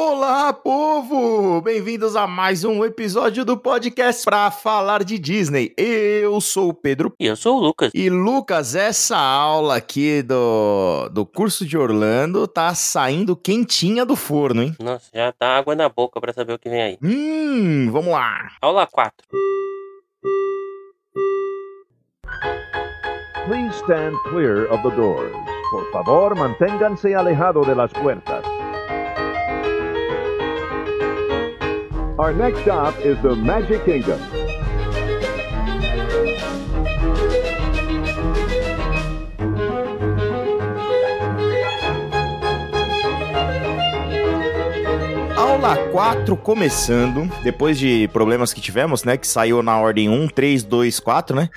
Olá, povo! Bem-vindos a mais um episódio do podcast para falar de Disney. Eu sou o Pedro. E eu sou o Lucas. E Lucas, essa aula aqui do, do curso de Orlando tá saindo quentinha do forno, hein? Nossa, já tá água na boca para saber o que vem aí. Hum, vamos lá. Aula 4. Please stand clear of the doors. Por favor, manténganse alejado de las puertas. Our next stop is the Magic Kingdom. Aula 4 começando, depois de problemas que tivemos, né? Que saiu na ordem 1, 3, 2, 4, né?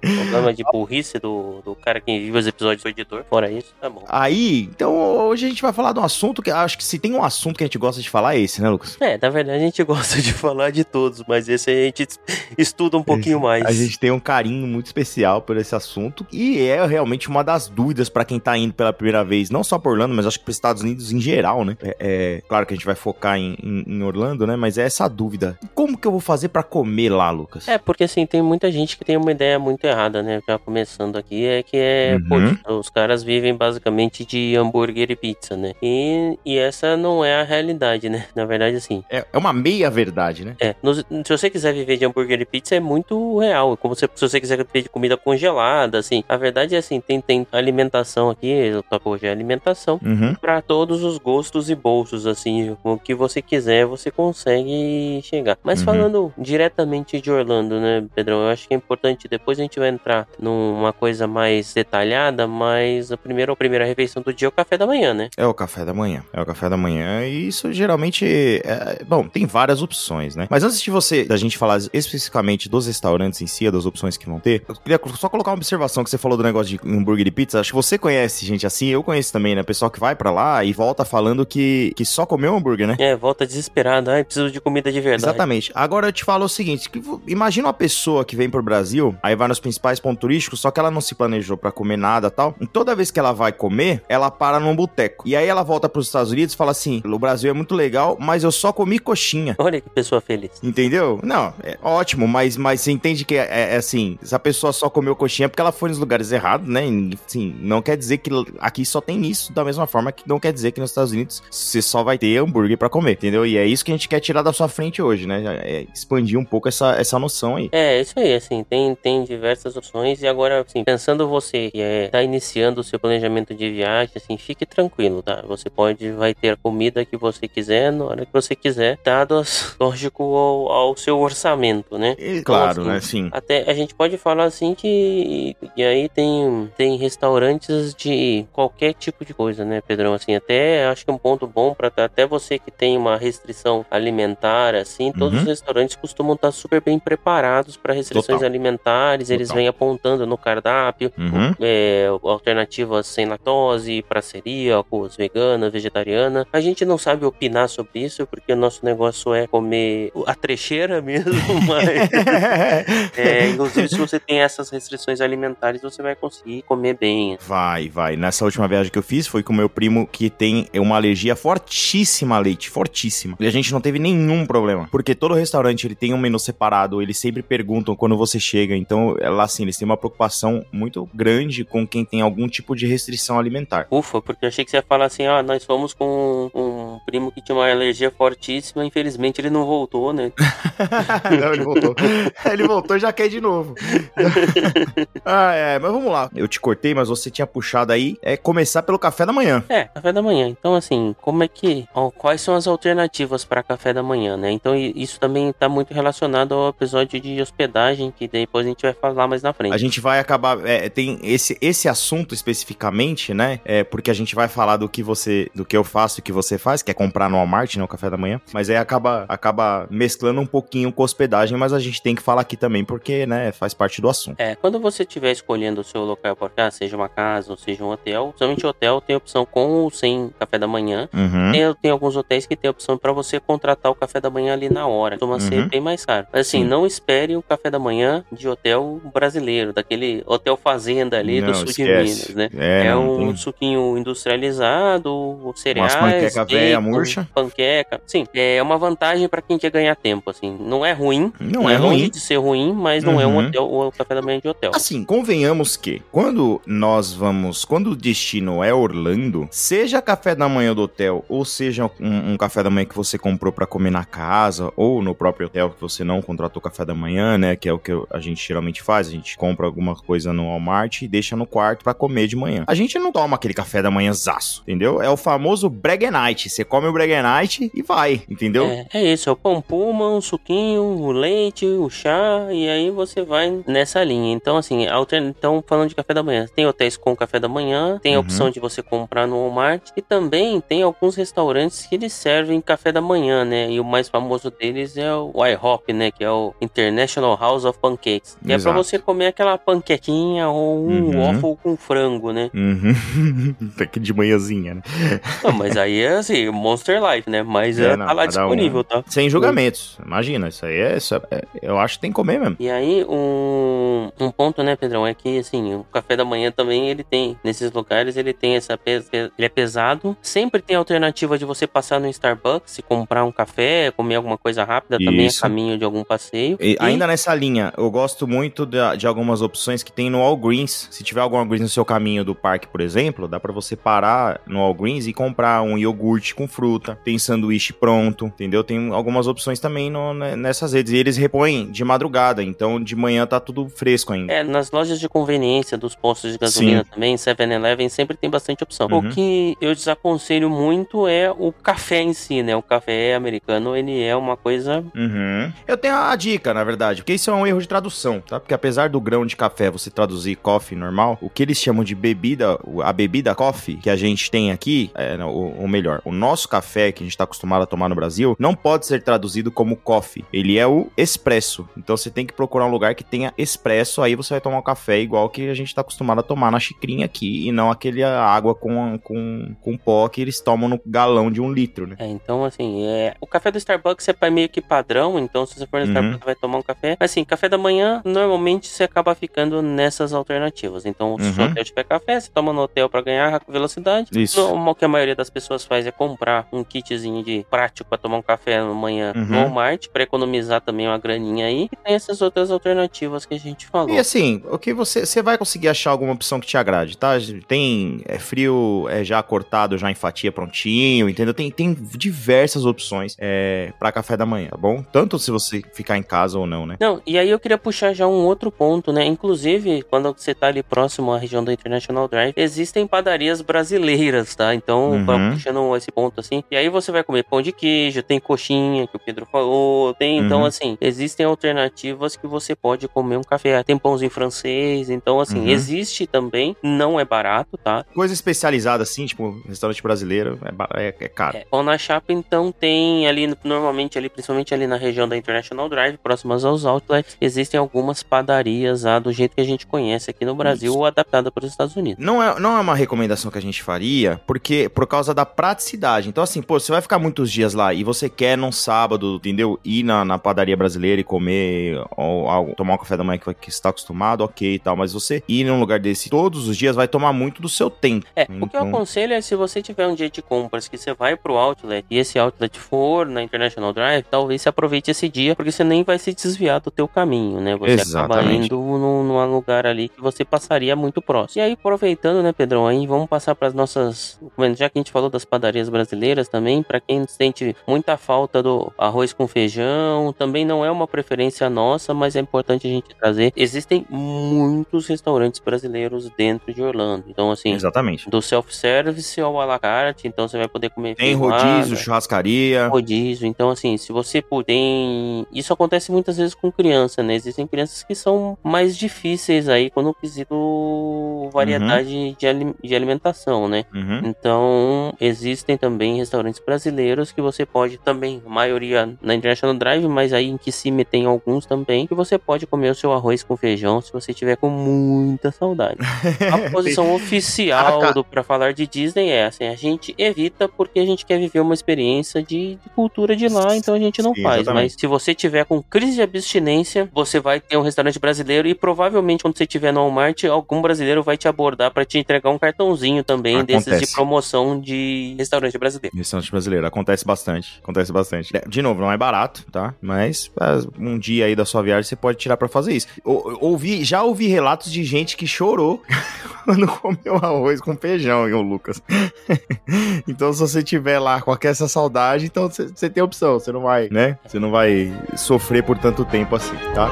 Problema de burrice do, do cara que vive os episódios do editor. Fora isso, tá bom. Aí, então hoje a gente vai falar de um assunto que acho que se tem um assunto que a gente gosta de falar é esse, né, Lucas? É, na verdade a gente gosta de falar de todos, mas esse a gente estuda um pouquinho mais. A gente tem um carinho muito especial por esse assunto e é realmente uma das dúvidas para quem tá indo pela primeira vez, não só por Orlando, mas acho que para Estados Unidos em geral, né? É, é, claro que a gente vai focar em, em, em, Orlando, né? Mas é essa dúvida. Como que eu vou fazer para comer lá, Lucas? É, porque assim, tem muita gente que tem uma ideia muito errada, né? Já começando aqui, é que é. Uhum. Pô, os caras vivem basicamente de hambúrguer e pizza, né? E, e essa não é a realidade, né? Na verdade, assim. É, é uma meia verdade, né? É. No, se você quiser viver de hambúrguer e pizza, é muito real. Como se, se você quiser viver de comida congelada, assim. A verdade é assim, tem, tem alimentação aqui, o topo hoje é alimentação, Uhum. para todos os gostos e bolsos, assim. O que você quiser, você consegue chegar. Mas Uhum. falando diretamente de Orlando, né, Pedrão? Eu acho que é importante. Depois a gente vai entrar numa coisa mais detalhada, mas a primeira, a primeira refeição do dia é o café da manhã, né? É o café da manhã. É o café da manhã. E isso geralmente. É... Bom, tem várias opções, né? Mas antes de você, da gente falar especificamente dos restaurantes em si, das opções que vão ter, eu queria só colocar uma observação que você falou do negócio de hambúrguer e pizza. Acho que você conhece gente assim, eu conheço também, né? Pessoal que vai pra lá e volta falando que, que só comeu hambúrguer, né? É, volta desesperado. Ai, preciso de comida de verdade. Exatamente. Agora eu te falo o seguinte: que, imagina uma pessoa que vem pro Brasil, aí vai nos principais pontos turísticos, só que ela não se planejou para comer nada tal. E toda vez que ela vai comer, ela para num boteco. E aí ela volta pros Estados Unidos e fala assim: o Brasil é muito legal, mas eu só comi coxinha. Olha que pessoa feliz. Entendeu? Não, é ótimo, mas, mas você entende que é, é, é assim: se a pessoa só comeu coxinha é porque ela foi nos lugares errados, né? E, assim, não quer dizer que aqui só tem isso, da mesma forma que não quer dizer que nos Estados Unidos você só vai ter hambúrguer para comer, entendeu? E é isso que a gente quer tirar da sua frente hoje, né? É expandir um pouco essa, essa noção aí. É, isso aí, assim, tem, tem diversas opções e agora, assim, pensando você que é, tá iniciando o seu planejamento de viagem, assim, fique tranquilo, tá? Você pode, vai ter a comida que você quiser, na hora que você quiser, dado, lógico, ao, ao seu orçamento, né? E, claro, assim, né? Sim. Até a gente pode falar assim que e aí tem tem restaurantes de qualquer tipo de coisa, né, Pedrão? Assim, até acho que um ponto bom para até você que tem uma restrição alimentar, assim, todos Uhum. os restaurantes costumam estar super bem preparados para restrições Total. alimentares. Eles Total. vêm apontando no cardápio Uhum. é, alternativas sem lactose, para celíacos, vegana, vegetariana. A gente não sabe opinar sobre isso porque o nosso negócio é comer a trecheira mesmo, mas é, inclusive, se você tem essas restrições alimentares, você vai conseguir comer bem. Vai, vai. Nessa última viagem que eu fiz, foi com o meu primo que tem uma alergia fortíssima a leite, fortíssima. E a gente não teve nenhum problema. Porque todo restaurante, ele tem um menu separado, eles sempre perguntam quando você chega. Então, é lá assim, eles têm uma preocupação muito grande com quem tem algum tipo de restrição alimentar. Ufa, porque eu achei que você ia falar assim: ah, nós fomos com um primo que tinha uma alergia fortíssima, infelizmente ele não voltou, né? não, ele voltou. ele voltou e já quer de novo. ah, é, mas vamos lá. Eu te cortei, mas você tinha puxado aí. É começar pelo café da manhã. É, café da manhã. Então, assim, como é que. ó, quais são as alternativas para café da manhã, né? Então, isso também está muito relacionado ao episódio de hospedagem, que depois a gente vai falar mais na frente. A gente vai acabar. é, tem esse, esse assunto especificamente, né? É porque a gente vai falar do que você. do que eu faço e o que você faz, que é comprar no Walmart, né? O café da manhã. Mas aí acaba, acaba mesclando um pouquinho com hospedagem, mas a gente tem que falar aqui também, porque, né, faz parte do assunto. É, quando você estiver escolhendo o seu local para ficar, seja uma casa ou seja um hotel, somente hotel tem opção com ou sem café da manhã. Uhum. Tem, tem alguns hotéis que tem a opção para você contratar o café da manhã ali na hora. Ser Uhum. bem mais caro. Mas assim, Sim. não espere o café da manhã de hotel brasileiro, daquele hotel fazenda ali do Não, sul de esquece. Minas, né? É, É, não um tem- suquinho industrializado, cereais, panqueca véia bacon, murcha. panqueca. Sim, é uma vantagem para quem quer ganhar tempo, assim. Não é ruim, Não é longe ruim. de ser ruim, mas não é um Uhum. hotel, o café da manhã de hotel. Assim, convenhamos que quando nós vamos, quando o destino é Orlando, seja café da manhã do hotel ou seja um, um café da manhã que você comprou pra comer na casa ou no próprio hotel que você não contratou café da manhã, né, que é o que a gente geralmente faz, a gente compra alguma coisa no Walmart e deixa no quarto pra comer de manhã. A gente não toma aquele café da manhã zaço, entendeu? É o famoso Night. Você come o Night e vai, entendeu? É, é isso, é o pão puma, o suquinho, o leite, o chá, e aí você vai nessa linha. Então, assim, altern... então falando de café da manhã, tem hotéis com café da manhã, tem a Uhum. opção de você comprar no Walmart, e também tem alguns restaurantes que eles servem café da manhã, né? E o mais famoso deles é o IHOP, né? Que é o International House of Pancakes. Que é pra Exato. você comer aquela panquequinha ou um Uhum. waffle com frango, né? Uhum. Daqui de manhãzinha, né? Não, mas aí é assim, Monster Life, né? Mas É, é, não, tá lá um- disponível, tá? Sem julgamentos. Imagina, isso aí é, isso é- Eu acho que tem que comer mesmo. E aí, um, um ponto, né, Pedrão, é que, assim, o café da manhã também, ele tem, nesses lugares, ele tem essa, pes- ele é pesado. Sempre tem a alternativa de você passar no Starbucks e comprar um café, comer alguma coisa rápida, também é Isso. caminho de algum passeio. E ainda nessa linha, eu gosto muito da- de, algumas opções que tem no Walgreens. Se tiver algum Walgreens no seu caminho do parque, por exemplo, dá pra você parar no Walgreens e comprar um iogurte com fruta. Tem sanduíche pronto, entendeu? Tem algumas opções também no- né, nessas redes. E eles repõem de madrugada, então de manhã tá tudo fresco ainda. É, nas lojas de conveniência dos postos de gasolina também, 7-Eleven, sempre tem bastante opção. Uhum. O que eu desaconselho muito é o café em si, né? O café americano, ele é uma coisa Uhum. Eu tenho a dica, na verdade, porque isso é um erro de tradução, tá? Porque apesar do grão de café você traduzir coffee normal, o que eles chamam de bebida, a bebida coffee que a gente tem aqui, é, ou melhor, o nosso café que a gente tá acostumado a tomar no Brasil, não pode ser traduzido como coffee. Ele é o expresso. Então você tem que procurar um lugar que tenha expresso, aí você vai tomar um café igual que a gente tá acostumado a tomar na xicrinha aqui, e não aquele água com, com, com pó que eles tomam no galão de um litro, né? É, então, assim, é... o café do Starbucks é meio que padrão, então se você for no Uhum. Starbucks você vai tomar um café. Mas, assim, café da manhã, normalmente você acaba ficando nessas alternativas. Então, se o Uhum. hotel tiver café, você toma no hotel pra ganhar velocidade. Isso. O que a maioria das pessoas faz é comprar um kitzinho de prático pra tomar um café na manhã Uhum. no Walmart, pra economizar também uma graninha aí. E tem essas outras alternativas que a gente falou. E assim, o que você, você vai conseguir achar alguma opção que te agrade, tá? Tem é, frio é, já cortado, já em fatia prontinho, entendeu? Tem, tem diversas opções é, para café da manhã, tá bom? Tanto se você ficar em casa ou não, né? Não, e aí eu queria puxar já um outro ponto, né? Inclusive, quando você tá ali próximo à região da International Drive, existem padarias brasileiras, tá? Então, Uhum. puxando esse ponto assim, e aí você vai comer pão de queijo, tem coxinha, que o Pedro falou, tem, então, Uhum. assim, existem alternativas que você pode comer um café, tem pãozinho francês, então, assim, Uhum. existe também, não é barato, tá? Coisa especializada assim, tipo, restaurante brasileiro, é, é, é caro. É, pão na chapa, então, tem ali, normalmente ali, principalmente ali na região da International Drive, próximas aos outlets, existem algumas padarias ah, do jeito que a gente conhece aqui no Brasil, Isso. ou adaptada para os Estados Unidos. Não é, não é uma recomendação que a gente faria, porque por causa da praticidade. Então, assim, pô, você vai ficar muitos dias lá e você quer num sábado, entendeu? Ir na, na padaria brasileira e comer, ou, algo, tomar um café da manhã que, que você está acostumado, ok e tal. Mas você ir num lugar desse todos os dias vai tomar muito do seu tempo. É, o que eu Então- aconselho é se você tiver um dia de compras que você vai pro outlet e esse outlet for na International Drive, talvez você aproveite esse dia, porque você nem vai se desviar do teu caminho, né? Você acaba Exatamente. indo num, num lugar ali que você passaria muito próximo. E aí, aproveitando, né, Pedrão, aí vamos passar para as nossas, já que a gente falou das padarias brasileiras também, para quem sente muita falta do arroz com feijão, também não é uma preferência nossa, mas é importante a gente trazer. Existem muitos restaurantes brasileiros dentro de Orlando. Então, assim, Exatamente. do self-service ao à la carte, então você vai poder comer Tem feijoada, rodízio, churrascaria. rodízio. Então, assim, se você puder. Isso acontece muitas vezes com criança, né? Existem crianças que são mais difíceis aí quando o quesito variedade de, ali- de alimentação, né? Uhum. Então, existem também restaurantes brasileiros que você pode também, maioria na International Drive, mas aí em Kissimmee tem alguns também, que você pode comer o seu arroz com feijão se você tiver com muita saudade. A posição oficial do para falar de Disney é assim, a gente evita porque a gente quer viver uma uma experiência de, de cultura de lá, então a gente não Sim, faz. exatamente. Mas se você tiver com crise de abstinência, você vai ter um restaurante brasileiro e provavelmente quando você estiver no Walmart, algum brasileiro vai te abordar para te entregar um cartãozinho também desses de Acontece. promoção de restaurante brasileiro. Restaurante brasileiro, acontece bastante, acontece bastante. É, De novo, não é barato, tá? Mas ah, um dia aí da sua viagem você pode tirar pra fazer isso. Ou- Ouvi, já ouvi relatos de gente que chorou quando comeu arroz com feijão, hein, ô Lucas. então se você tiver lá com essa saudade, então você tem opção, você não vai, né? Você não vai sofrer por tanto tempo assim, tá?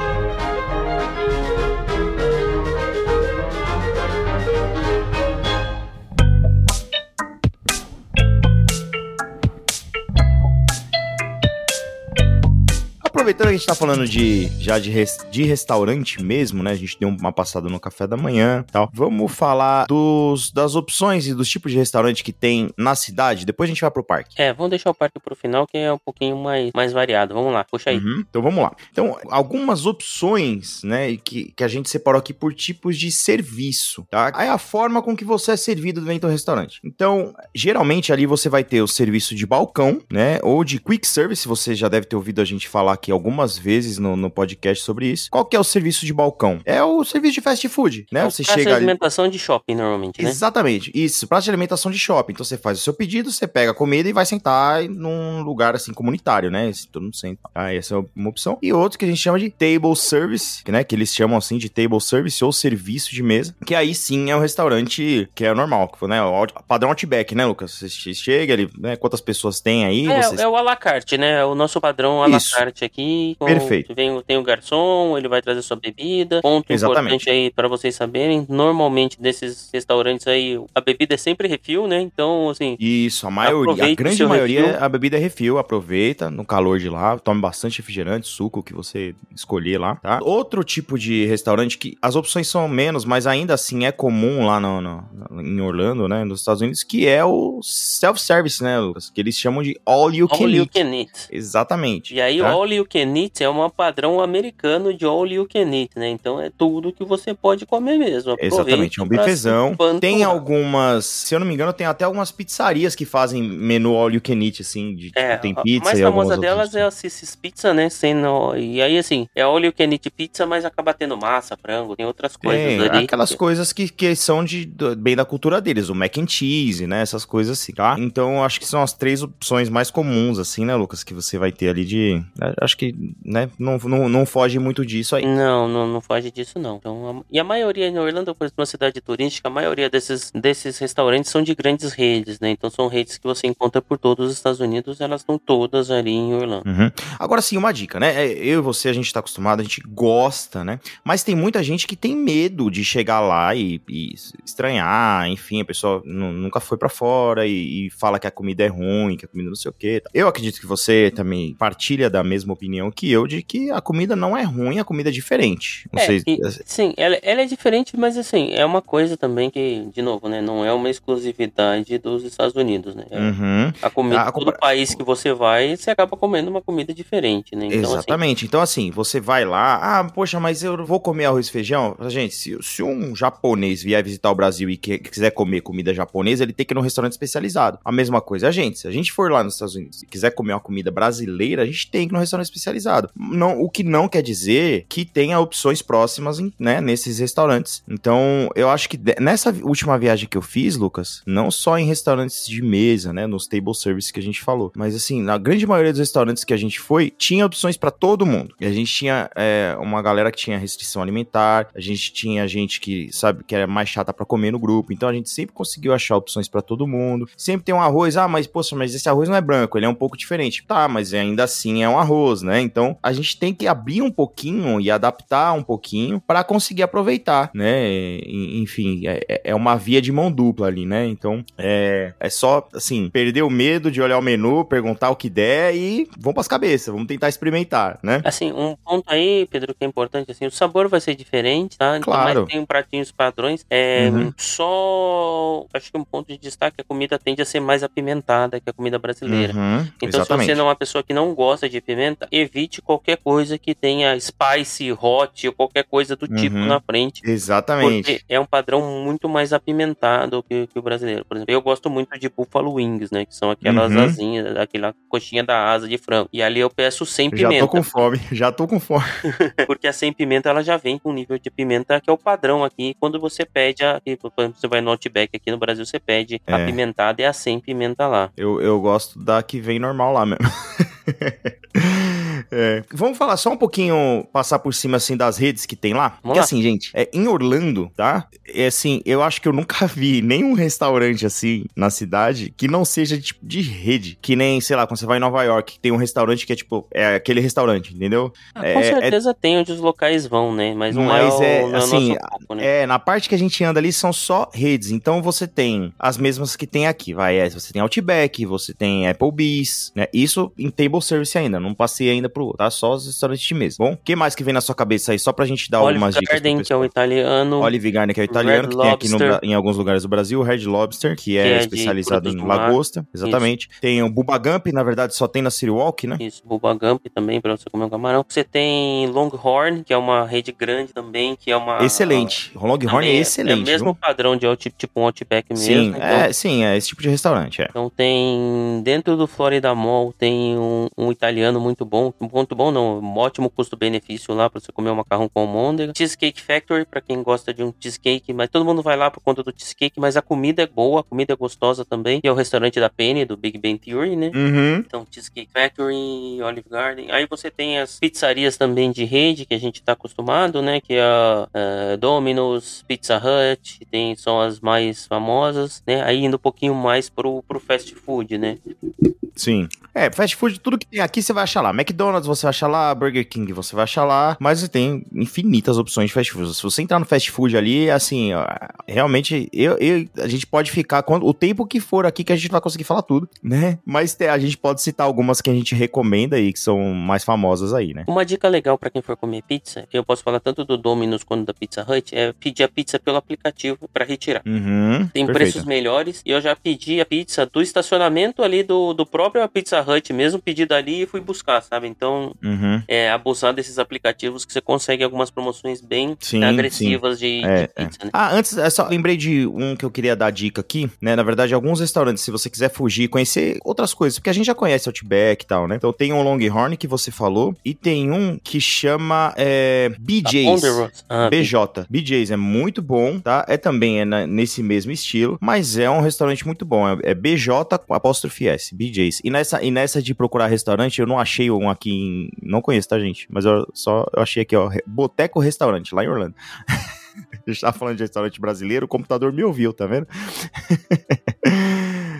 Aproveitando que a gente tá falando de já de, res- de restaurante mesmo, né? A gente deu uma passada no café da manhã e tal. Vamos falar dos, das opções e dos tipos de restaurante que tem na cidade. Depois a gente vai pro parque. É, vamos deixar o parque pro final que é um pouquinho mais, mais variado. Vamos lá, puxa aí. Uhum. Então vamos lá. Então, algumas opções, né, que, que a gente separou aqui por tipos de serviço, tá? Aí a forma com que você é servido dentro do restaurante. Então, geralmente ali você vai ter o serviço de balcão, né, ou de quick service, você já deve ter ouvido a gente falar aqui algumas vezes no, no podcast sobre isso. Qual que é o serviço de balcão? É o serviço de fast food, né? É Você praça de chega ali... alimentação de shopping, normalmente, né? Exatamente, isso, praça de alimentação de shopping. Então você faz o seu pedido, você pega a comida e vai sentar num lugar assim comunitário, né? Todo mundo senta. Ah, essa é uma opção. E outro que a gente chama de table service, né? Que eles chamam assim de table service ou serviço de mesa, que aí sim é um restaurante que é normal, que, né? O padrão Outback, né, Lucas? Você che- chega, ele, né? Quantas pessoas tem aí? É, você... é o à la carte, né? É o nosso padrão à la Isso. carte aqui. com- Perfeito. Vem, tem o garçom, ele vai trazer sua bebida. Ponto Exatamente. importante aí pra vocês saberem. Normalmente, desses restaurantes aí, a bebida é sempre refil, né? Então, assim, Isso, a maioria, a grande maioria, refil. a bebida é refil, aproveita no calor de lá, tome bastante refrigerante, suco que você escolher lá, tá? Outro tipo de restaurante que as opções são menos, mas ainda assim é comum lá no, no- em Orlando, né, nos Estados Unidos, que é o self-service, né, Lucas? Que eles chamam de all you can all you eat. can eat. Exatamente. E aí, tá? all you can eat é um padrão americano de all you can eat, né? Então, é tudo que você pode comer mesmo. Exatamente, é um bifezão. Tem algumas, se eu não me engano, tem até algumas pizzarias que fazem menu all you can eat, assim, de, tipo, É, tem a pizza mais e algumas famosa outras delas é a Sissis Pizza, né? Sendo, e aí, assim, é all you can eat pizza, mas acaba tendo massa, frango, tem outras coisas Tem, ali. aquelas coisas que, que são de, bem da cultura deles, o mac and cheese, né, essas coisas assim, tá? Então, acho que são as três opções mais comuns, assim, né, Lucas, que você vai ter ali de... né, Acho que, né, não, não, não foge muito disso aí. Não, não, não foge disso, não. Então, a- e a maioria em Orlando, por exemplo, uma cidade turística, a maioria desses, desses restaurantes são de grandes redes, né? Então são redes que você encontra por todos os Estados Unidos, elas estão todas ali em Orlando. Uhum. Agora sim, uma dica, né? é, Eu e você, a gente tá acostumado, a gente gosta, né? Mas tem muita gente que tem medo de chegar lá e, e estranhar, enfim, a pessoa nu- nunca foi pra fora e, e fala que a comida é ruim, que a comida não sei o quê. Eu acredito que você também partilha da mesma opinião que eu de que a comida não é ruim, a comida é diferente. Não É, sei. e- sim, ela, ela é diferente, mas assim, é uma coisa também que, de novo, né? Não é uma exclusividade dos Estados Unidos, né? É Uhum. A comida, A todo compra- país que você vai, você acaba comendo uma comida diferente, né? Então, assim, Exatamente. Então, assim, você vai lá, ah, poxa, mas eu vou comer arroz e feijão? Gente, se, se um japonês vier visitar o Brasil e que- quiser comer comida japonesa, ele tem que ir num restaurante especializado. A mesma coisa a gente. Se a gente for lá nos Estados Unidos e quiser comer uma comida brasileira, a gente tem que ir num restaurante especializado. Não, o que não quer dizer que tenha opções próximas, né, nesses restaurantes. Então, eu acho que nessa última viagem que eu fiz, Lucas, não só em restaurantes de mesa, né, nos table service que a gente falou, mas assim, na grande maioria dos restaurantes que a gente foi, tinha opções pra todo mundo. E a gente tinha é, uma galera que tinha restrição alimentar, a gente tinha gente que, sabe, que era mais chata pra comer no grupo, então a gente sempre conseguiu achar opções pra todo mundo. Sempre tem um arroz, ah, mas poxa, mas esse arroz não é branco, ele é um pouco diferente. Tá, mas ainda assim é um arroz, né? Então a gente tem que abrir um pouquinho e adaptar um pouquinho pra conseguir aproveitar, né? Enfim, é, é- é uma via de mão dupla ali, né? Então é, é só, assim, perder o medo de olhar o menu, perguntar o que der e vamos pras cabeças, vamos tentar experimentar, né? Assim, um ponto aí, Pedro, que é importante, assim, o sabor vai ser diferente, tá? Então, Claro. Mas tem pratinhos padrões. É, Uhum. Só, acho que um ponto de destaque, a comida tende a ser mais apimentada que a comida brasileira. Uhum, Então, se exatamente. você não é uma pessoa que não gosta de pimenta, evite qualquer coisa que tenha spice, hot ou qualquer coisa do tipo Uhum. na frente. Exatamente. Porque é um padrão muito mais apimentado que, que o brasileiro. Por exemplo, eu gosto muito de Buffalo Wings, né? Que são aquelas Uhum. asinhas, aquela coxinha da asa de frango. E ali eu peço sem Já pimenta. tô com fome, já tô com fome. Porque a sem pimenta ela já vem com um nível de pimenta que é o padrão aqui. Quando você pede, a, por exemplo, você vai no Outback aqui no Brasil, você pede É. a pimentada e a sem pimenta lá. Eu, eu gosto da que vem normal lá mesmo. É. Vamos falar só um pouquinho, passar por cima assim das redes que tem lá. Porque lá. assim, gente, é, em Orlando, tá? É assim, eu acho que eu nunca vi nenhum restaurante assim na cidade que não seja tipo de rede. Que nem, sei lá, quando você vai em Nova York, tem um restaurante que é tipo, é aquele restaurante, entendeu? Ah, É- com é- certeza tem onde os locais vão, né? Mas não Mas é, é, o, é assim, foco, né? É, na parte que a gente anda ali são só redes. Então você tem as mesmas que tem aqui, vai. Você tem Outback, você tem Applebee's, né? Isso em table service ainda. Não passei ainda pro outro, tá? Só os restaurantes de mesa. Bom, o que mais que vem na sua cabeça aí? Só pra gente dar Olive algumas dicas. pro Garden, que é o italiano. Olive Garden, que é o italiano, Red que tem aqui no Lobster. Em alguns lugares do Brasil. Red Lobster, que é, Que é especializado em lagosta. Exatamente. Tem o Bubba Gump, na verdade só tem na City Walk, né? Isso, Bubba Gump também, pra você comer um camarão. Você tem Longhorn, que é uma rede grande também, que é uma... Excelente. O Longhorn é É excelente. o mesmo viu? padrão de out- tipo um Outback mesmo. Sim, então- é, sim, é esse tipo de restaurante, é. Então tem dentro do Florida Mall tem um, um italiano muito bom, muito bom não, um ótimo custo-benefício lá para você comer um macarrão com almôndega. Cheesecake Factory para quem gosta de um cheesecake, mas todo mundo vai lá por conta do cheesecake, mas a comida é boa, a comida é gostosa também. E é o restaurante da Penny do Big Bang Theory, né? Uhum. Então, Cheesecake Factory, Olive Garden. Aí você tem as pizzarias também de rede, que a gente tá acostumado, né? Que é a eh, Domino's, Pizza Hut, tem, são as mais famosas, né? Aí indo um pouquinho mais pro, pro fast food, né? Sim. É, fast food, tudo que tem aqui você vai achar lá. McDonald's você vai achar lá, Burger King você vai achar lá, mas tem infinitas opções de fast food. Se você entrar no fast food ali, assim, ó, realmente, eu, eu- a gente pode ficar quando, o tempo que for aqui que a gente vai conseguir falar tudo, né? Mas a gente pode citar algumas que a gente recomenda aí, que são mais famosas aí, né? Uma dica legal pra quem for comer pizza, eu posso falar tanto do Domino's quanto da Pizza Hut, é pedir a pizza pelo aplicativo pra retirar. Uhum. Tem perfeito. preços melhores e eu já pedi a pizza do estacionamento ali do, do próprio Pizza Hut mesmo, pedi dali e fui buscar, sabe? Então, Uhum. é abusar desses aplicativos que você consegue algumas promoções bem Sim, agressivas de, de É, é. pizza, né? Ah, antes, é só lembrei de um que eu queria dar dica aqui, né? Na verdade, alguns restaurantes, se você quiser fugir, conhecer outras coisas, porque a gente já conhece Outback e tal, né? Então tem um Longhorn que você falou, e tem um que chama é, BJ's. Ah, BJ. BJ's é muito bom, tá? É também é na- nesse mesmo estilo, mas é um restaurante muito bom. É, é BJ apóstrofe S, BJ's. E nessa, e nessa de procurar restaurante, eu não achei um aqui em. Não conheço, tá, gente? Mas eu só eu achei aqui, ó. Boteco Restaurante, lá em Orlando. A gente tava falando de restaurante brasileiro, o computador me ouviu, tá vendo?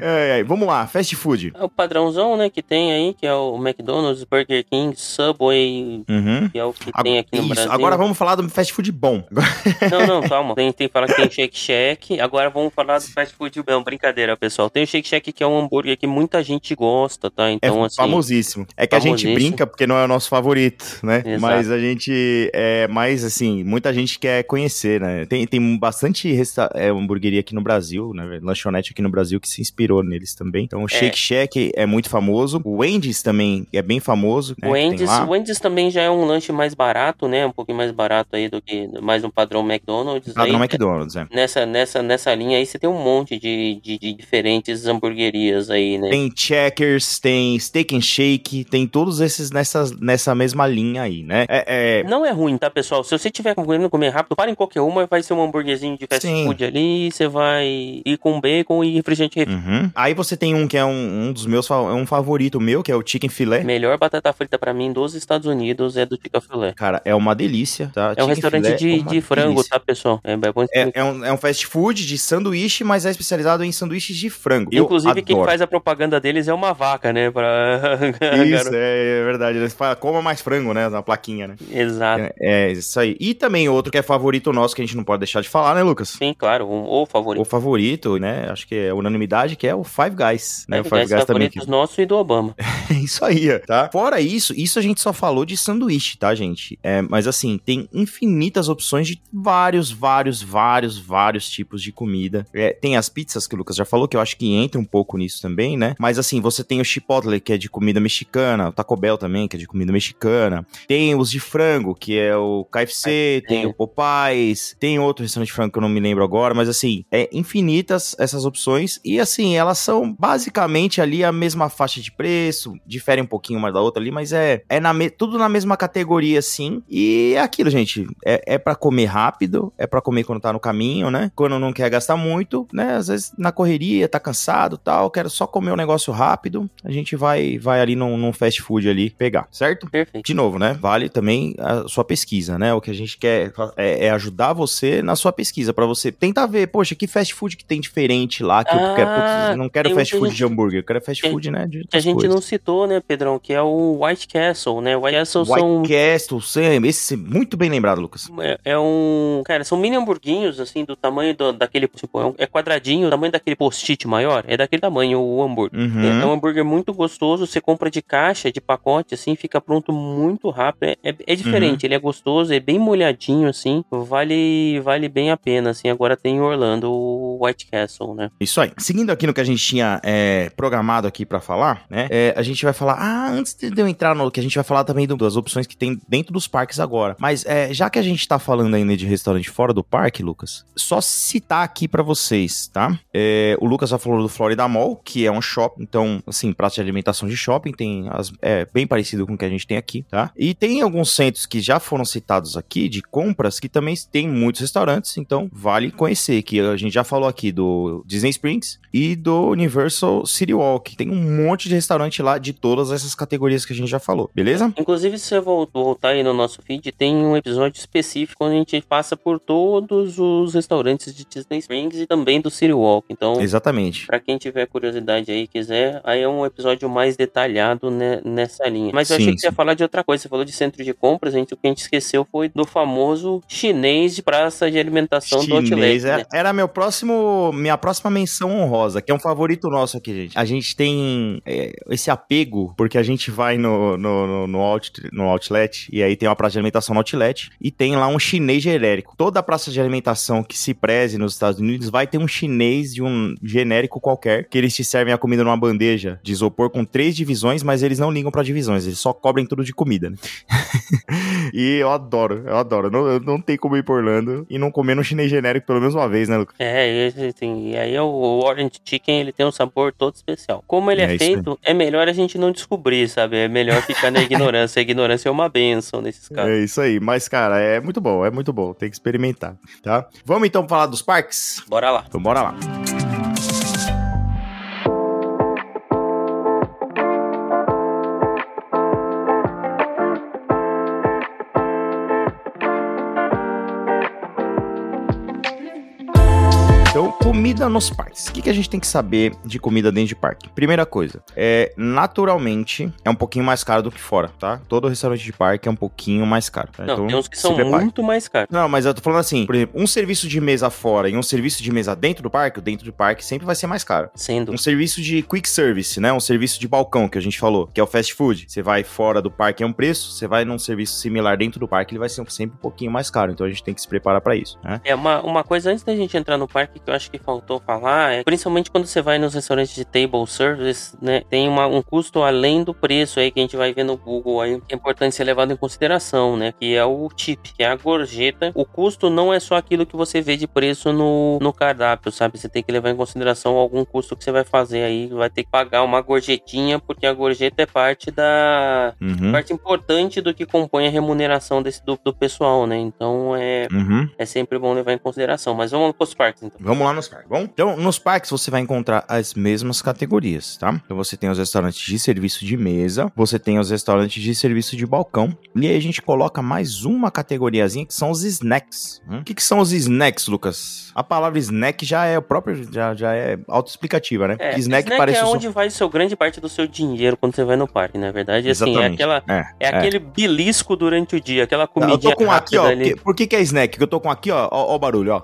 É, é, vamos lá, fast food. É o padrãozão, né, que tem aí, que é o McDonald's, Burger King, Subway, Uhum. que é o que tem aqui no Isso, Brasil. agora vamos falar do fast food bom. Não, não, calma. Tem, tem que falar que tem Shake Shack. Agora vamos falar do fast food. Não, brincadeira, pessoal. Tem o Shake Shack que é um hambúrguer que muita gente gosta, tá? É Então, assim. famosíssimo. É que a gente famosíssimo. brinca porque não é o nosso favorito, né? Exato. Mas a gente é mais assim, muita gente quer conhecer, né? Tem, tem bastante resta é, hamburgueria aqui no Brasil, né? Lanchonete aqui no Brasil que se inspirou neles também. Então o Shake Shack é muito famoso. O Wendy's também é bem famoso. né? O Wendy's, o Wendy's também já é um lanche mais barato, né? Um pouquinho mais barato aí do que mais um padrão McDonald's. Padrão aí, McDonald's, é. Nessa, nessa, nessa linha aí você tem um monte de, de, de diferentes hamburguerias aí, né? Tem Checkers, tem Steak and Shake, tem todos esses nessa, nessa mesma linha aí, né? É, é, Não é ruim, tá, pessoal? Se você tiver querendo comer rápido, para em qualquer uma, vai ser um hambúrguerzinho de fast Sim. food ali, você vai ir com bacon e refrigerante refri. Uhum. Aí você tem um que é um, um dos meus, é um favorito meu, que é o Chicken Filé. Melhor batata frita pra mim dos Estados Unidos é do Chica Filé. Cara, é uma delícia, tá? É um Chicken restaurante filé de, é de frango, delícia. tá, pessoal? É, é É, é um, é um fast food de sanduíche, mas é especializado em sanduíches de frango. Inclusive, quem faz a propaganda deles é uma vaca, né? Pra... Isso, é, é verdade. Eles falam, coma mais frango, né? Na plaquinha, né? Exato. É, é, isso aí. E também outro que é favorito nosso, que a gente não pode deixar de falar, né, Lucas? Sim, claro. Um, ou favorito. O favorito, né? Acho que é unanimidade, que é é o Five Guys, né? Five o Five Guys Guys também. favoritos nosso e do Obama. É isso aí, tá? Fora isso, isso a gente só falou de sanduíche, tá, gente? É, mas assim, tem infinitas opções de vários, vários, vários, vários tipos de comida. É, tem as pizzas que o Lucas já falou, que eu acho que entra um pouco nisso também, né? Mas assim, você tem o Chipotle, que é de comida mexicana, o Taco Bell também, que é de comida mexicana. Tem os de frango, que é o KFC, tem o Popeyes, tem outro restaurante de frango que eu não me lembro agora, mas assim, é infinitas essas opções e assim, elas são basicamente ali a mesma faixa de preço, difere um pouquinho uma da outra ali, mas é, é na tudo na mesma categoria assim. E é aquilo, gente, é, é para comer rápido, é para comer quando tá no caminho, né? Quando não quer gastar muito, né? Às vezes na correria, tá cansado, tal, quero só comer um negócio rápido, a gente vai vai ali num, num fast food ali pegar, certo? Perfeito. De novo, né? Vale também a sua pesquisa, né? O que a gente quer é, é ajudar você na sua pesquisa, pra você tentar ver, poxa, que fast food que tem diferente lá, que eu Ah, quero, eu não quero fast food gente- de hambúrguer, eu quero fast que- food, né? Que a gente coisas. não citou, né, Pedrão? Que é o White Castle, né? White Castle são White Castle, Sam, esse muito bem lembrado, Lucas. É, é um. Cara, são mini hamburguinhos, assim, do tamanho do- daquele. Tipo, é, um- é quadradinho, o tamanho daquele post-it maior. É daquele tamanho o hambúrguer. Uhum. É, é um hambúrguer muito gostoso. Você compra de caixa, de pacote, assim, fica pronto muito rápido. É, é- é diferente, ele é gostoso, é bem molhadinho, assim. Vale, vale bem a pena, assim. Agora tem em Orlando o White Castle, né? Isso aí. Seguindo aqui no que a gente tinha é, programado aqui pra falar, né? é, a gente vai falar. Ah, antes de eu entrar no que a gente vai falar também das opções que tem dentro dos parques agora. Mas é, já que a gente tá falando ainda de restaurante fora do parque, Lucas, só citar aqui pra vocês, tá? É, o Lucas já falou do Florida Mall, que é um shopping. Então, assim, praça de alimentação de shopping tem as, é bem parecido com o que a gente tem aqui, tá? E tem alguns centros que já foram citados aqui de compras que também tem muitos restaurantes, então vale conhecer. Que a gente já falou aqui do Disney Springs e do Universal City Walk. Tem um monte de restaurante lá de todas essas categorias que a gente já falou, beleza? Inclusive, se você vol- voltar aí no nosso feed, tem um episódio específico onde a gente passa por todos os restaurantes de Disney Springs e também do City Walk. Então, Exatamente. Pra quem tiver curiosidade aí, quiser, aí é um episódio mais detalhado né, nessa linha. Mas eu Sim, achei que você ia sim. falar de outra coisa. Você falou de centro de compras, a gente, o que a gente esqueceu foi do famoso chinês de praça de alimentação do Outlet. Chinês é- né? era meu próximo, minha próxima menção honrosa, que é um favorito nosso aqui, gente. A gente tem é, esse apego, porque a gente vai no, no, no, no out- no outlet, e aí tem uma praça de alimentação no outlet, e tem lá um chinês genérico. Toda praça de alimentação que se preze nos Estados Unidos vai ter um chinês de um genérico qualquer, que eles te servem a comida numa bandeja de isopor com três divisões, mas eles não ligam pra divisões, eles só cobrem tudo de comida, né? e eu adoro, eu adoro. Não, não tem como ir por Orlando e não comer no chinês genérico pelo menos uma vez, né, Lucas? É, esse, assim, e aí o Orange Chicken ele tem um sabor todo especial. Como ele é, É feito, é melhor a gente não descobrir, sabe? É melhor ficar na ignorância. A ignorância é uma benção nesses casos. É isso aí, mas cara, é muito bom, é muito bom, tem que experimentar, tá? Vamos então falar dos parques? Bora lá. Então bora lá. Comida nos parques. O que, que a gente tem que saber de comida dentro de parque? Primeira coisa, é naturalmente é um pouquinho mais caro do que fora, tá? Todo restaurante de parque é um pouquinho mais caro. tá? Não, Então, tem uns que são muito mais caros. Não, mas eu tô falando assim, por exemplo, um serviço de mesa fora e um serviço de mesa dentro do parque, o dentro do parque sempre vai ser mais caro. Sendo. Um serviço de quick service, né? Um serviço de balcão que a gente falou, que é o fast food. Você vai fora do parque é um preço, você vai num serviço similar dentro do parque, ele vai ser sempre um pouquinho mais caro. Então a gente tem que se preparar pra isso, né? É uma, uma coisa antes da gente entrar no parque que eu acho que faltou falar, é principalmente quando você vai nos restaurantes de table service, né? Tem uma, um custo além do preço aí que a gente vai ver no Google aí, que é importante ser levado em consideração, né? Que é o tip, que é a gorjeta. O custo não é só aquilo que você vê de preço no, no cardápio, sabe? Você tem que levar em consideração algum custo que você vai fazer aí, vai ter que pagar uma gorjetinha, porque a gorjeta é parte da. Uhum. Parte importante do que compõe a remuneração desse do, do pessoal, né? Então é, Uhum. é sempre bom levar em consideração. Mas vamos para os parques, então. Vamos lá nos parques. Bom, então nos parques você vai encontrar as mesmas categorias, tá? Então você tem os restaurantes de serviço de mesa, você tem os restaurantes de serviço de balcão, e aí a gente coloca mais uma categoriazinha que são os snacks. Hum? O que, que são os snacks, Lucas? A palavra snack já é o próprio, já, já é autoexplicativa, né? É, snack, snack parece é onde vai seu grande parte do seu dinheiro quando você vai no parque, na verdade. Assim, é, Exatamente. aquela, É, é, aquele belisco durante o dia, aquela Eu comidinha tô com aqui, ó. ali. que- por que, que é snack? Que eu tô com aqui, ó. Ó, ó o barulho, ó.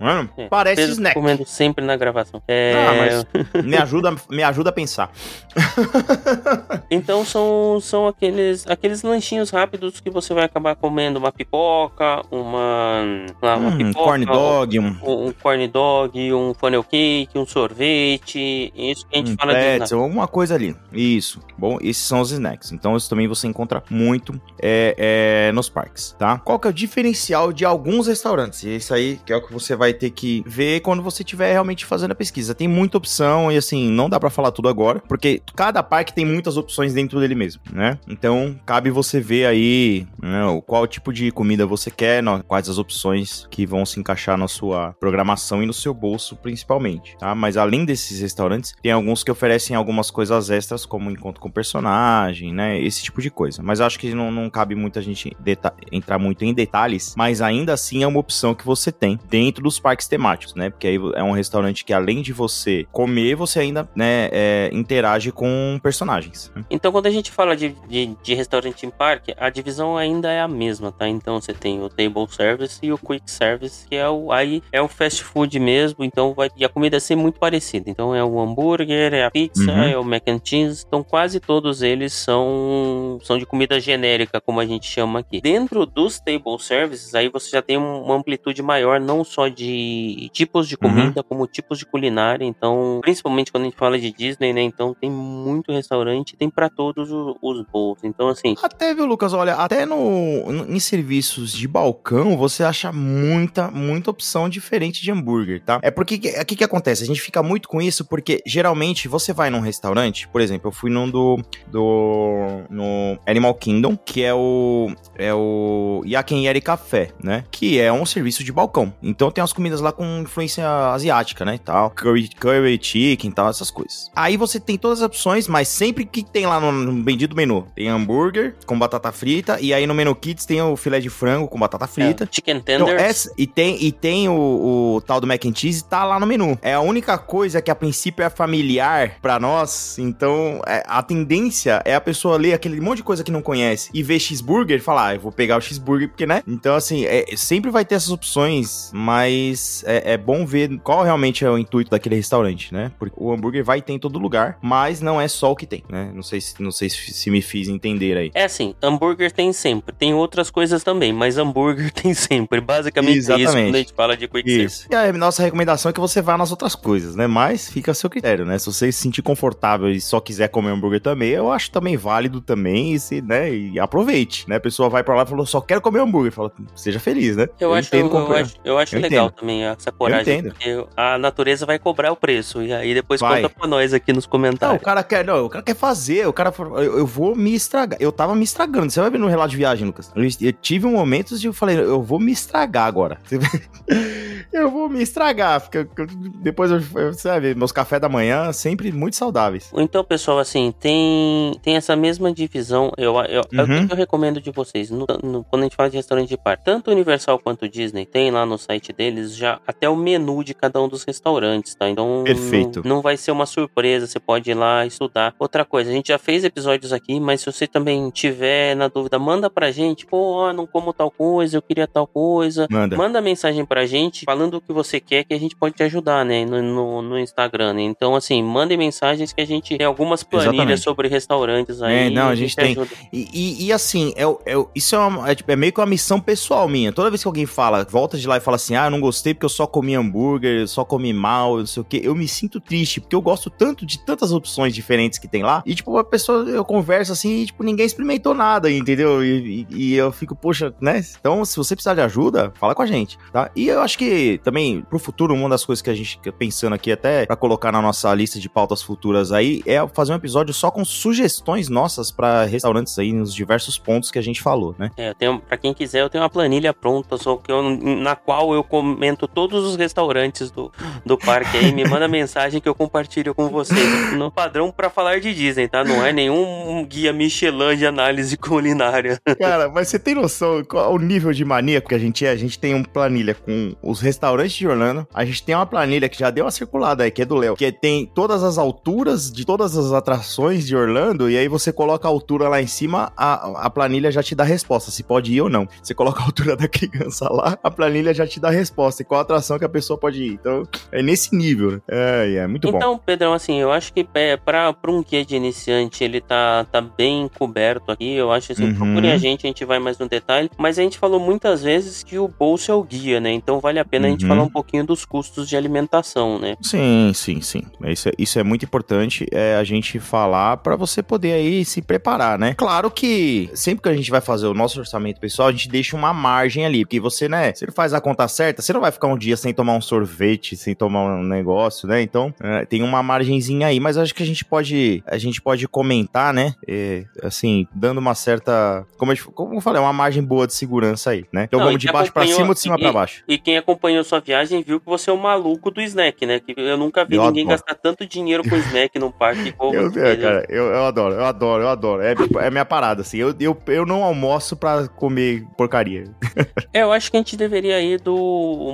Mano, É, parece Pedro snack. comendo sempre na gravação. É, Ah, mas me ajuda, me ajuda a pensar. Então são, são aqueles, aqueles lanchinhos rápidos que você vai acabar comendo uma pipoca, uma, lá, uma Hum, pipoca, corn dog, um, um, um corn dog, um funnel cake, um sorvete, isso que a gente um fala de snack. pretzel, alguma coisa ali. Isso. Bom, esses são os snacks. Então, isso também você encontra muito é, é, nos parques, tá? Qual que é o diferencial de alguns restaurantes? E isso aí que é o que você vai ter que ver quando você estiver realmente fazendo a pesquisa. Tem muita opção e, assim, não dá pra falar tudo agora, porque cada parque tem muitas opções dentro dele mesmo, né? Então, cabe você ver aí né, qual tipo de comida você quer, quais as opções que vão se encaixar na sua programação e no seu bolso, principalmente, tá? Mas além desses restaurantes, tem alguns que oferecem algumas coisas extras, como encontro com personagem, né? Esse tipo de coisa. Mas acho que não, não cabe muita gente entrar muito em detalhes, mas ainda assim é uma opção que você tem dentro dos parques temáticos, né? Porque aí é um restaurante que além de você comer, você ainda, né, é, interage com personagens. Então, quando a gente fala de, de, de restaurante em parque, a divisão ainda é a mesma, tá? Então, você tem o table service e o quick service, que é o aí é o fast food mesmo. Então, vai e a comida vai ser muito parecida. Então, é o hambúrguer, é a pizza, Uhum. é o mac and cheese. Então, quase todos eles são são de comida genérica, como a gente chama aqui. Dentro dos table services, aí você já tem um- uma amplitude maior, não só de tipos de Uhum. comida, como tipos de culinária. Então, principalmente quando a gente fala de Disney, né? Então, tem muito restaurante, tem pra todos o- os bolsos. Então, assim, Até, viu, Lucas? Olha, até no, no- em serviços de balcão você acha muita, muita opção diferente de hambúrguer, tá? É porque o que, que acontece? A gente fica muito com isso porque geralmente você vai num restaurante, por exemplo, eu fui num do. do no Animal Kingdom, que é o. É o Yaken Yeri Café, né? Que é um serviço de balcão. Então tem umas comidas lá com influência asiática, né? E tal. Curry, curry chicken e tal, essas coisas. Aí você tem todas as opções, mas sempre que tem lá no, no bendito menu, tem hambúrguer com batata frita, e aí no menu Kids tem o filé de frango com batata frita. é, chicken Então, tenders. essa, e tem, e tem o, o tal do mac and cheese, tá lá no menu. É a única coisa que a princípio é familiar pra nós, então é, a tendência é a pessoa ler aquele monte de coisa que não conhece e ver cheeseburger e falar, ah, eu vou pegar o cheeseburger, porque, né? Então, assim, é, sempre vai ter essas opções, mas é, é bom ver qual realmente é o intuito daquele restaurante, né? Porque o hambúrguer vai ter em todo lugar, mas não é só o que tem, né? Não sei se, não sei se, se me fiz entender aí. É assim, hambúrguer tem sempre. Tem outras coisas também, mas hambúrguer tem sempre. Basicamente é isso Exatamente. quando a gente fala de quick. Isso. E a nossa recomendação é que você vá nas outras coisas, né? Mas fica a seu critério, né? Se você se sentir confortável e só quiser comer hambúrguer também, eu acho também válido também, e se, né? E aproveite, né? A pessoa vai pra lá e falou, só quero comer hambúrguer. Fala, seja feliz, né? Eu, acho, entendo eu, comprar. acho, eu acho Eu legal também essa coragem, entendo. porque a natureza vai cobrar o preço. E aí depois Vai. conta pra nós aqui nos Não, o comentários. cara quer, não, o cara quer fazer, o cara eu, eu vou me estragar. Eu tava me estragando. Você vai ver no relato de viagem, Lucas. Eu, eu tive um momento de eu falei, eu vou me estragar agora. Você vai- eu vou me estragar, porque eu- depois eu, eu- sabe, meus cafés da manhã sempre muito saudáveis. Então, pessoal, assim, tem, tem essa mesma divisão. Eu, eu, é o Uhum. que eu recomendo de vocês. No- no- quando a gente fala de restaurante de parque, tanto Universal quanto Disney tem lá no site deles já até o menu de cada um dos restaurantes, tá? Então, Perfeito. Não, não vai ser uma surpresa. Você pode ir lá estudar. Outra coisa, a gente já fez episódios aqui, mas se você também tiver na dúvida, manda pra gente. Pô, não como tal coisa, eu queria tal coisa. Manda. Manda mensagem pra gente falando o que você quer que a gente pode te ajudar, né? No, no, no Instagram, né? Então, assim, mandem mensagens que a gente tem algumas planilhas Exatamente. sobre restaurantes aí. É, não, a gente tem. ajuda. E, e- e assim, é, é isso é, uma- é, tipo, é meio que uma missão pessoal minha. Toda vez que alguém fala, volta de lá e fala assim, ah, eu não gostei porque eu só comi hambúrguer, só comi mal, não sei o quê, eu me sinto triste, porque eu gosto tanto de tantas opções diferentes que tem lá. E, tipo, a pessoa, eu converso assim, e, tipo, ninguém experimentou nada, entendeu? E, e- e eu fico, poxa, né? Então, se você precisar de ajuda, fala com a gente, tá? E eu acho que também, pro futuro, uma das coisas que a gente fica pensando aqui, até pra colocar na nossa lista de pautas futuras aí, é fazer um episódio só com sugestões nossas pra restaurantes aí nos diversos pontos que a gente falou, né? É, eu tenho, pra quem quiser, eu tenho uma planilha pronta, só que eu, na qual eu todos os restaurantes do, do parque aí. Me manda mensagem que eu compartilho com vocês. No padrão pra falar de Disney, tá? Não é nenhum guia Michelin de análise culinária. Cara, mas você tem noção qual o nível de maníaco que a gente é? A gente tem uma planilha com os res- restaurante de Orlando. A gente tem uma planilha que já deu uma circulada aí, que é do Léo, que tem todas as alturas de todas as atrações de Orlando, e aí você coloca a altura lá em cima, a, a planilha já te dá resposta, se pode ir ou não. Você coloca a altura da criança lá, a planilha já te dá resposta, e qual atração que a pessoa pode ir. Então, é nesse nível, né? É, é muito bom. Então, Pedrão, assim, eu acho que é, pra um guia de iniciante, ele tá, tá bem coberto aqui. Eu acho assim, Uhum. procurem a gente, a gente vai mais no detalhe. Mas a gente falou muitas vezes que o bolso é o guia, né? Então vale a pena a gente Uhum. falar um pouquinho dos custos de alimentação, né? Sim, sim, sim. Isso é, isso é muito importante é a gente falar pra você poder aí se preparar, né? Claro que sempre que a gente vai fazer o nosso orçamento pessoal, a gente deixa uma margem ali, porque você, né, se ele faz a conta certa, você não vai ficar um dia sem tomar um sorvete, sem tomar um negócio, né? Então, é, tem uma margenzinha aí, mas acho que a gente pode, a gente pode comentar, né? É, assim, dando uma certa, como eu, como eu falei, uma margem boa de segurança aí, né? Então Não, e vamos de baixo pra acompanhou- cima ou de cima e- pra baixo. E quem acompanhou sua viagem viu que você é o maluco do snack, né? Que eu nunca vi Eu ninguém adoro. gastar tanto dinheiro com snack num parque como Eu, é, né? cara, eu, eu adoro, eu adoro, eu adoro. É, é minha parada, assim. Eu, eu, eu não almoço pra comer porcaria. É, eu acho que a gente deveria ir do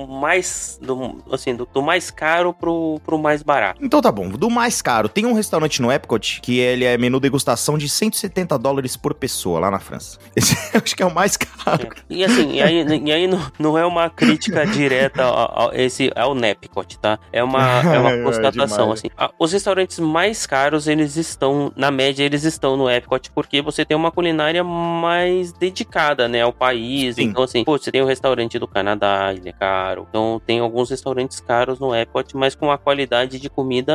mais, do, assim, do, do mais caro pro, pro mais barato. Então tá bom, do mais caro, tem um restaurante no Epcot que ele é menu degustação de 170 dólares por pessoa lá na França. Esse eu acho que é o mais caro. E assim, e aí, e aí não, não é uma crítica direta ao, ao- esse, ao Nepcot, tá? É uma, é uma É constatação, demais. assim. Os restaurantes mais caros, eles estão, na média, eles estão no Epcot porque você tem uma culinária mais dedicada, né, ao país. Sim. Então, assim, pô, você tem o restaurante do Canadá, ele é caro. Então, tem alguns restaurantes caros no Epcot, mas com uma qualidade de comida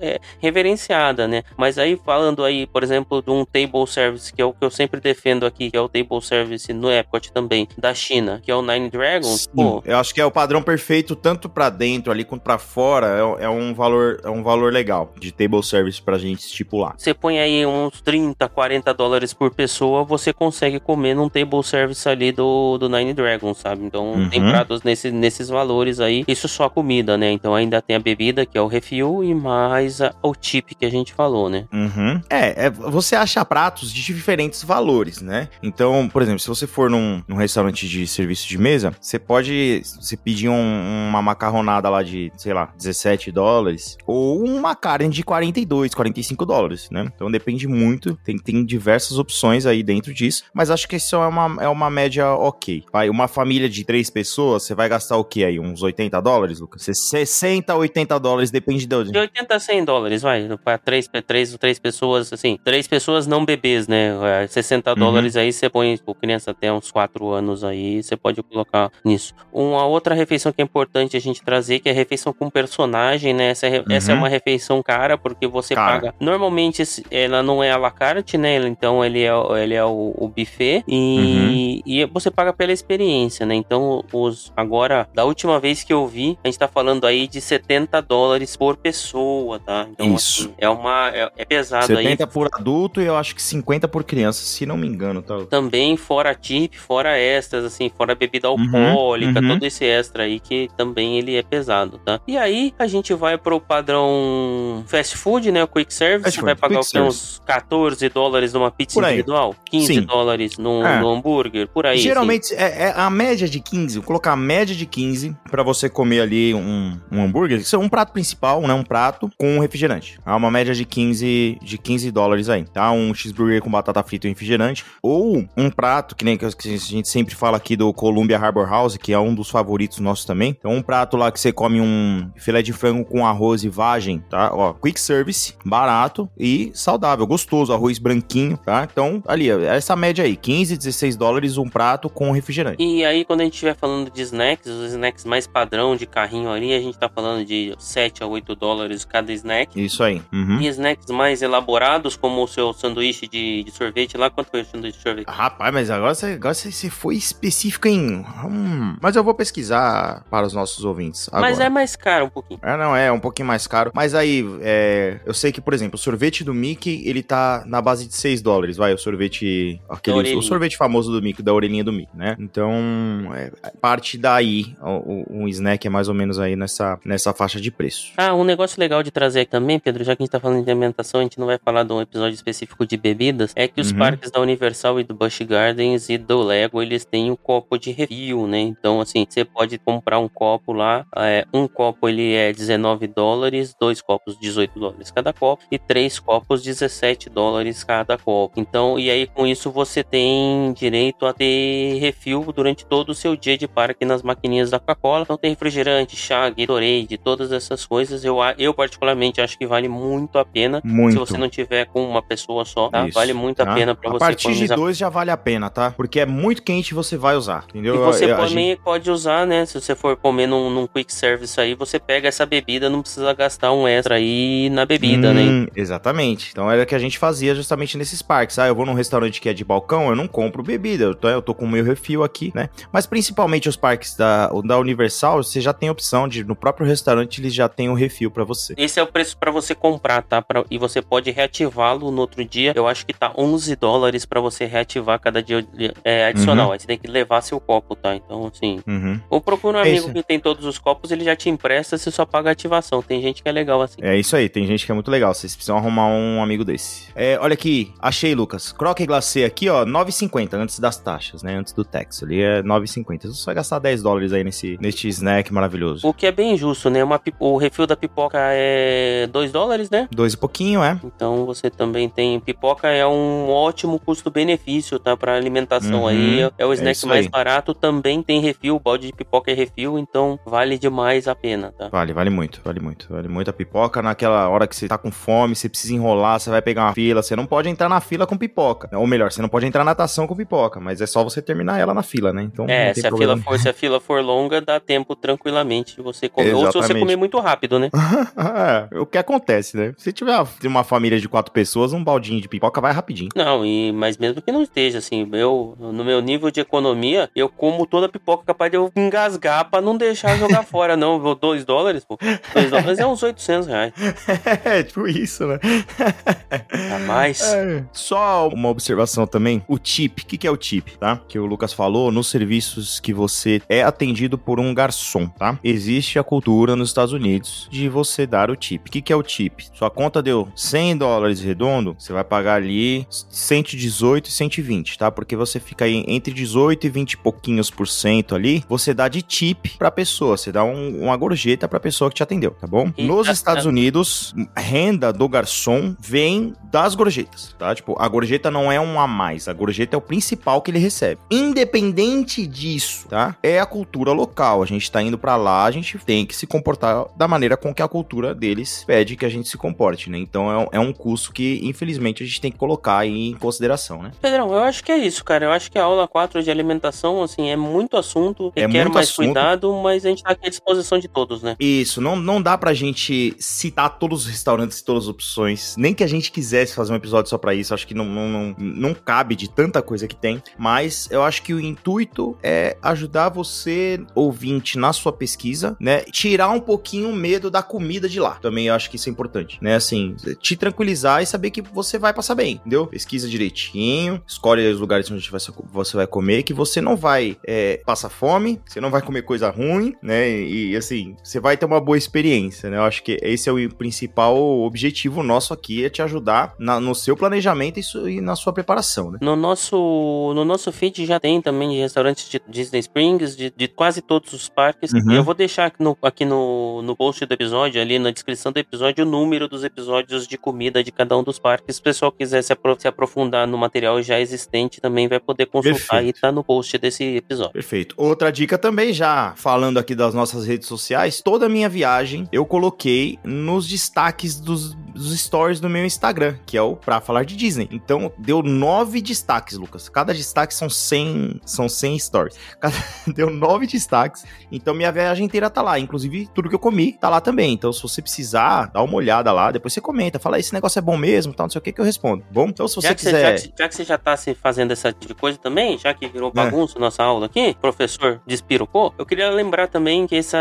é, reverenciada, né? Mas aí, falando aí, por exemplo, de um table service, que é o que eu sempre defendo aqui, que é o table service no Epcot também, da China, que é o Nine Dragons, Sim, pô, eu acho que é o padrão perfeito tanto pra dentro ali quanto pra fora. É, é um valor, é um valor legal de table service pra gente estipular. você põe aí uns 30, 40 dólares por pessoa, você consegue comer num table service ali do, do Nine Dragons, sabe? Então Uhum. tem pratos nesse, nesses valores aí. Isso só comida, né? Então ainda tem a bebida, que é o refil, e mais a- o tip que a gente falou, né? Uhum. É, é, você acha pratos de diferentes valores, né? Então, por exemplo, se você for num, num restaurante de serviço de mesa, você pode você pedir um- uma macarronada lá de, sei lá, 17 dólares, ou uma carne de 42, 45 dólares, né? Então depende muito, tem, tem diversas opções aí dentro disso, mas acho que isso é uma, é uma média ok. Vai, uma família de três pessoas, você vai gastar o que aí? Uns 80 dólares, Lucas? 60, 80 dólares, depende de... De 80 a 100 dólares, vai. Pra três, três, três pessoas, assim. Três pessoas não bebês, né? É, 60 Uhum. dólares aí você põe, tipo, criança até uns 4 anos aí, você pode colocar nisso. Uma outra refeição que é importante a gente trazer, que é a refeição com personagem, né? Essa, é re- essa é Uhum. uma refeição cara, porque você Cara. paga. Normalmente ela não é à la carte, né? Então ele é, o- ele é o, o buffet e, e você paga pela experiência, né? Então, os agora, da última vez que eu vi, a gente tá falando aí de 70 dólares por pessoa, tá? Então, Isso. assim, é uma. É, é pesado aí. 70 por adulto e eu acho que 50 por criança, se não me engano, tá? Também fora tip, fora extras, assim, fora bebida Uhum, alcoólica, uhum. todo esse extra aí que também ele é pesado, tá? E aí a gente vai pro padrão fast food, né? O quick service, Fast vai pagar quê? uns 14 dólares numa pizza individual? 15 Sim. dólares num, É. num hambúrguer? Por aí. assim. Geralmente é, é a média de 15, vou colocar a média de 15 pra você comer ali um, um hambúrguer. Isso é um prato principal, né? Um prato com um refrigerante. Há uma média de 15, de 15 dólares aí, tá? Um cheeseburger com batata frita e refrigerante. Ou um prato, que nem que a gente sempre fala aqui do Columbia Harbor House, que é um dos favoritos nossos também. Então, um prato lá que você come um filé de frango com arroz e vagem, tá? Ó, quick service, barato e saudável, gostoso, arroz branquinho, tá? Então, ali, ó, essa média aí, 15, 16 dólares um prato com refrigerante. E aí, quando a gente estiver falando de snacks, os snacks mais padrão de carrinho ali, a gente tá falando de 7 a 8 dólares cada snack. Isso aí. Uhum. E snacks mais elaborados, como o seu sanduíche de, de sorvete lá, quanto foi o sanduíche de sorvete? Rapaz, mas agora você, agora você foi específico em. Hum, mas eu vou pesquisar para os nossos ouvintes. Agora. Mas é mais caro um pouquinho. É, não, é um pouquinho mais caro. Mas aí, é, eu sei que, por exemplo, o sorvete do Mickey, ele tá na base de 6 dólares, vai, o sorvete, aquele, o sorvete famoso do Mickey, da orelhinha do Mickey, né? Então, é, parte daí, o- um snack é mais ou menos aí nessa, nessa faixa de preço. Ah, um negócio legal de trazer aqui também, Pedro, já que a gente tá falando de alimentação, a gente não vai falar de um episódio específico de bebidas, é que os Uhum. parques da Universal e do Busch Gardens e do Lego, eles têm um copo de refil, né? Então, assim, você pode pode comprar um copo lá. É, um copo ele é 19 dólares, dois copos 18 dólares cada copo e três copos 17 dólares cada copo. Então, e aí com isso você tem direito a ter refil durante todo o seu dia de parque nas maquininhas da Coca-Cola. Então tem refrigerante, chá, Gatorade, todas essas coisas. Eu, eu particularmente acho que vale muito a pena. Muito. Se você não tiver com uma pessoa só, tá? Isso, vale muito tá? a pena pra A você partir de dois já vale a pena, tá? Porque é muito quente você vai usar, entendeu? E você Eu- a também gente- pode usar, né? Se você for comer num, num quick service aí, você pega essa bebida, não precisa gastar um extra aí na bebida, né? Hum, Exatamente. Então era o que a gente fazia justamente nesses parques. Ah, eu vou num restaurante que é de balcão, eu não compro bebida. Eu tô, eu tô com o meu refil aqui, né? Mas principalmente os parques da, o da Universal, você já tem a opção de, no próprio restaurante, eles já têm o refil pra você. Esse é o preço pra você comprar, tá? Pra- e você pode reativá-lo no outro dia. Eu acho que tá 11 dólares pra você reativar cada dia é, adicional. Aí você tem que levar seu copo, tá? Então, assim. Uhum. Ou procura um É amigo que tem todos os copos, ele já te empresta, você só paga a ativação. Tem gente que é legal assim. É isso aí, tem gente que é muito legal. Vocês precisam arrumar um amigo desse. É, olha aqui, achei, Lucas. Croque glacê aqui, ó, 9,50 antes das taxas, né? Antes do tax. Ali é 9,50. Você vai gastar 10 dólares aí nesse, nesse snack maravilhoso. O que é bem justo, né? Uma, o refil da pipoca é 2 dólares, né? Dois e pouquinho, é? Então você também tem. Pipoca é um ótimo custo-benefício, tá? Pra alimentação Uhum, aí. É, é o é snack isso mais aí. barato, também tem refil. Balde de pipoca é refil, então vale demais a pena, tá? Vale, vale muito, vale muito. Vale muito a pipoca. Naquela hora que você tá com fome, você precisa enrolar, você vai pegar uma fila. Você não pode entrar na fila com pipoca. Ou melhor, você não pode entrar na natação com pipoca, mas é só você terminar ela na fila, né? Então É, se a, for, se a fila for longa, dá tempo tranquilamente de você comer. Ou se você Exatamente. comer muito rápido, né? é, o que acontece, né? Se tiver uma família de quatro pessoas, um baldinho de pipoca vai rapidinho. Não, e, mas mesmo que não esteja, assim, eu, no meu nível de economia, eu como toda a pipoca capaz de eu engasgar pra não deixar jogar fora, não. Vou 2 dólares, pô. 2 dólares é uns 800 reais. é, tipo isso, né? A mais. É. Só uma observação também. O tip, o que, que é o tip, tá? Que o Lucas falou, nos serviços que você é atendido por um garçom, tá? Existe a cultura nos Estados Unidos de você dar o tip. O que, que é o tip? Sua conta deu 100 dólares redondo, você vai pagar ali 118 e 120, tá? Porque você fica aí entre 18 e 20 e pouquinhos por cento ali, você dá de tip pra pessoa, você dá um- uma gorjeta pra pessoa que te atendeu, tá bom? E Nos a- Estados Unidos, renda do garçom vem das gorjetas, tá? Tipo, a gorjeta não é um a mais, a gorjeta é o principal que ele recebe. Independente disso, tá? É a cultura local. A gente tá indo pra lá, a gente tem que se comportar da maneira com que a cultura deles pede que a gente se comporte, né? Então é um, é custo que, infelizmente, a gente tem que colocar aí em consideração, né? Pedrão, eu acho que é isso, cara. Eu acho que a aula 4 de alimentação, assim, é muito assunto, É requer muito mais assunto. cuidado, mas a gente tá aqui à disposição de todos, né? Isso, não, não dá pra gente citar todos os restaurantes e todas as opções. Nem que a gente quisesse fazer um episódio só pra isso. Acho que não, não, não, não cabe de tanta coisa que tem. Mas eu acho que o intuito é ajudar você, ouvinte, na sua pesquisa, né? Tirar um pouquinho o medo da comida de lá. Também eu acho que isso é importante, né? Assim, te tranquilizar e saber que você vai passar bem, entendeu? Pesquisa direitinho, escolhe os lugares onde você você vai comer, que você não vai é, passar fome, você não vai comer coisa ruim, né? E, e, assim, você vai ter uma boa experiência, né? Eu acho que esse é o principal objetivo nosso aqui, é te ajudar na- no seu planejamento e, e na sua preparação, né? No nosso, no nosso feed já tem também de restaurantes de Disney Springs, de, de quase todos os parques. Uhum. Eu vou deixar aqui, no, aqui no, no post do episódio, ali na descrição do episódio, o número dos episódios de comida de cada um dos parques. Se o pessoal quiser se, apro- se aprofundar no material já existente, também vai poder consultar Perfeito. e tá no post desse episódio. Perfeito. Outra dica também, já falando aqui das nossas redes sociais, toda a minha viagem eu coloquei nos destaques dos, dos stories do meu Instagram, que é o Pra Falar de Disney. Então, deu nove destaques, Lucas. Cada destaque são 100, são 100 stories. Cada- deu nove destaques. Então, minha viagem inteira tá lá. Inclusive, tudo que eu comi tá lá também. Então, se você precisar, dá uma olhada lá. Depois você comenta. Fala, esse negócio é bom mesmo, tal, não sei o que, que eu respondo. Bom? Então, se você já, quiser... você, já, que- já que você já tá se fazendo essa tipo de coisa também, já que É. virou bagunça nossa aula aqui, professor despirocou, eu queria lembrar também que essa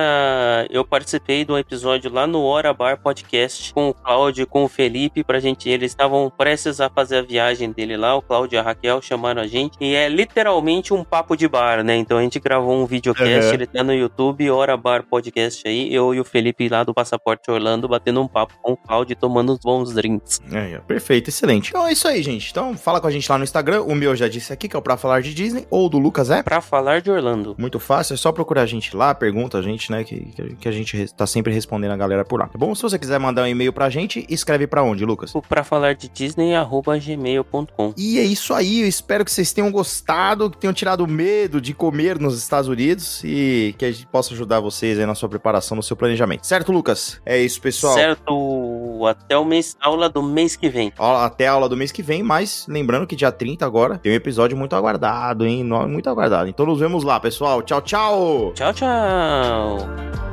eu participei de um episódio lá no Hora Bar Podcast com o Cláudio e com o Felipe pra gente, eles estavam prestes a fazer a viagem dele lá, o Cláudio e a Raquel chamaram a gente, e é literalmente um papo de bar, né? Então a gente gravou um videocast, Uhum. ele tá no YouTube, Hora Bar Podcast aí, eu e o Felipe lá do Passaporte Orlando batendo um papo com o Cláudio e tomando uns bons drinks. É, é, perfeito, excelente. Então é isso aí, gente. Então fala com a gente lá no Instagram. O meu eu já disse aqui, que é o Pra Falar de Disney. Ou do Lucas é. Pra falar de Orlando. Muito fácil. fácil, é só procurar a gente lá, pergunta a gente, né? Que, que a gente tá sempre respondendo a galera por lá, tá bom? Se você quiser mandar um e-mail pra gente, escreve pra onde, Lucas? O pra falar de Disney, arroba gmail.com. E é isso aí, eu espero que vocês tenham gostado, que tenham tirado o medo de comer nos Estados Unidos e que a gente possa ajudar vocês aí na sua preparação, no seu planejamento. Certo, Lucas? É isso, pessoal. Certo, até o mês, aula do mês que vem. Até a aula do mês que vem, mas lembrando que dia 30 agora tem um episódio muito aguardado, hein? Muito aguardado. Então nos vemos lá, pessoal. Tchau, tchau! Tchau, tchau.